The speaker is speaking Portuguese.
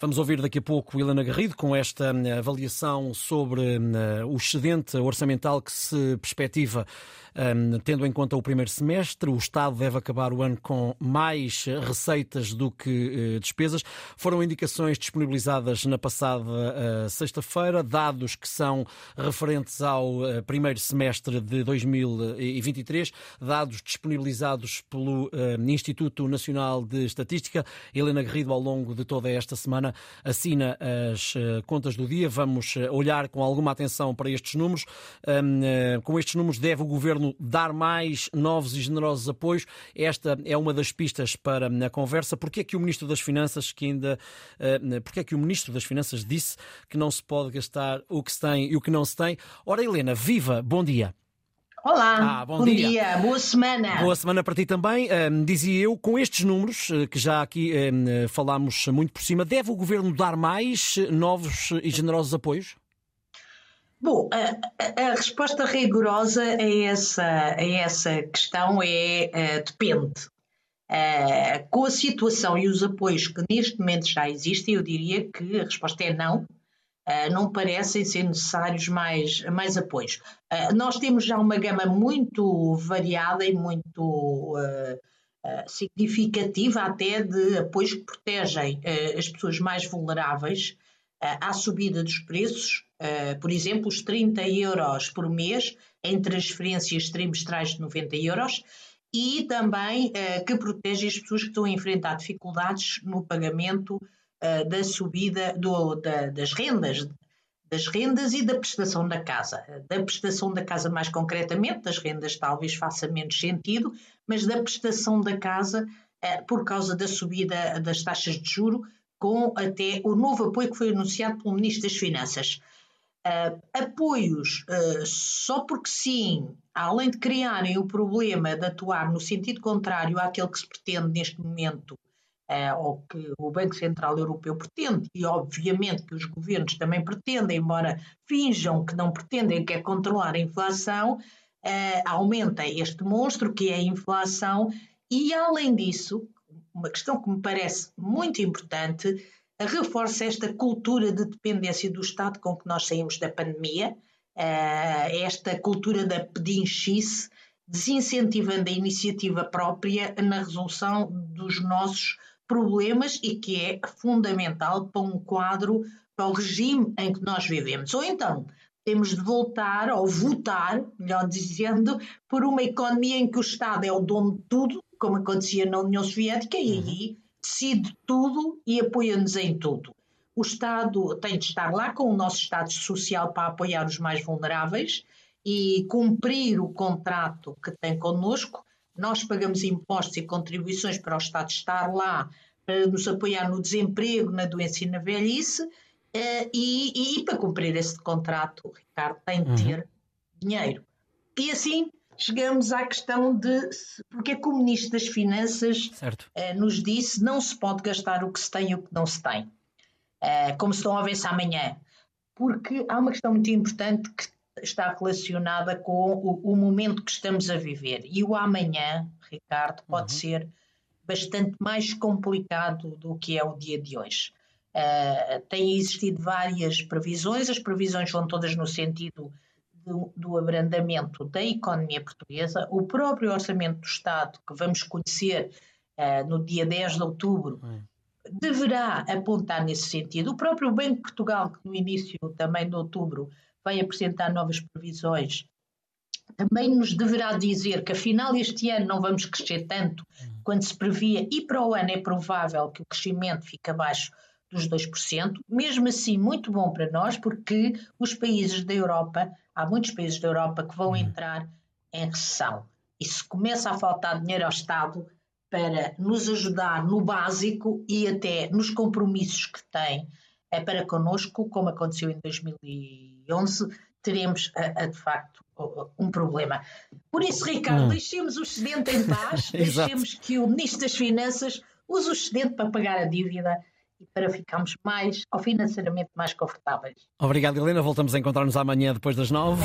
Vamos ouvir daqui a pouco Helena Garrido com esta hum, avaliação sobre hum, o excedente orçamental que se perspectiva hum, tendo em conta o primeiro semestre. O Estado deve acabar o ano com mais receitas do que eh, despesas. Foram indicações disponibilizadas na passada eh, sexta-feira, dados que são referentes ao eh, primeiro semestre de 2023, dados disponibilizados pelo Instituto Nacional de Estatística. Helena Garrido, ao longo de toda esta semana, assina as eh, contas do dia. Vamos eh, olhar com alguma atenção para estes números. Eh, com estes números, deve o governo dar mais novos e generosos apoios? Esta é uma das pistas para a conversa. Porquê é que o Ministro das Finanças, que ainda. Porquê é que o Ministro das Finanças disse que não se pode gastar o que se tem e o que não se tem? Ora, Helena, viva, bom dia. Olá, ah, bom, bom dia. dia. boa semana. Boa semana para ti também. Um, dizia eu, com estes números, eh, que já aqui um, falámos muito por cima, deve o Governo dar mais novos e generosos apoios? Bom, a, a, resposta rigorosa a essa, a essa questão é uh, depende. Uh, com a situação e os apoios que neste momento já existem, eu diria que a resposta é não. Uh, não parecem ser necessários mais, mais apoios. Uh, nós temos já uma gama muito variada e muito uh, significativa até de apoios que protegem as pessoas mais vulneráveis à subida dos preços, por exemplo, os 30 euros por mês em transferências trimestrais de 90 euros e também que protege as pessoas que estão a enfrentar dificuldades no pagamento uh, da subida do, da, das rendas, das rendas e da prestação da casa. Da prestação da casa, mais concretamente, das rendas talvez faça menos sentido, mas da prestação da casa, uh, por causa da subida das taxas de juro, com até o novo apoio que foi anunciado pelo Ministro das Finanças. Uh, apoios só porque sim, além de criarem o problema de atuar no sentido contrário àquele que se pretende neste momento uh, ou que o Banco Central Europeu pretende, e obviamente que os governos também pretendem, embora finjam que não pretendem, que é controlar a inflação, uh, aumenta este monstro que é a inflação, e além disso, uma questão que me parece muito importante, reforça esta cultura de dependência do Estado com que nós saímos da pandemia, uh, esta cultura da pedinchice, desincentivando a iniciativa própria na resolução dos nossos problemas e que é fundamental para um quadro, para o regime em que nós vivemos. Ou então, temos de voltar ou votar, melhor dizendo, por uma economia em que o Estado é o dono de tudo, como acontecia na União Soviética, e aí decide tudo e apoia-nos em tudo. O Estado tem de estar lá com o nosso Estado Social para apoiar os mais vulneráveis e cumprir o contrato que tem connosco, nós pagamos impostos e contribuições para o Estado estar lá, para nos apoiar no desemprego, na doença e na velhice, eh, e, e para cumprir esse contrato, o Ricardo tem de ter uhum. dinheiro. E assim chegamos à questão de porque é que o Ministro das Finanças eh, nos disse não se pode gastar o que se tem e o que não se tem, eh, como se a ver-se amanhã. Porque há uma questão muito importante que está relacionada com o, o, momento que estamos a viver. E o amanhã, Ricardo, pode uhum. ser bastante mais complicado do que é o dia de hoje. Uh, têm existido várias previsões, as previsões vão todas no sentido do, do, abrandamento da economia portuguesa. O próprio Orçamento do Estado, que vamos conhecer uh, no dia 10 de outubro, uhum. deverá apontar nesse sentido. O próprio Banco de Portugal, que no início também de outubro vai apresentar novas previsões, também nos deverá dizer que afinal este ano não vamos crescer tanto quanto se previa e para o ano é provável que o crescimento fique abaixo dos 2%, mesmo assim muito bom para nós porque os países da Europa, há muitos países da Europa que vão entrar em recessão. E se começa a faltar dinheiro ao Estado para nos ajudar no básico e até nos compromissos que tem é para connosco, como aconteceu em 2011, teremos a, a, de facto um problema. Por isso, Ricardo, hum. deixemos o excedente em paz, deixemos que o Ministro das Finanças use o excedente para pagar a dívida e para ficarmos mais, ou financeiramente mais confortáveis. Obrigado, Helena. Voltamos a encontrar-nos amanhã depois das nove.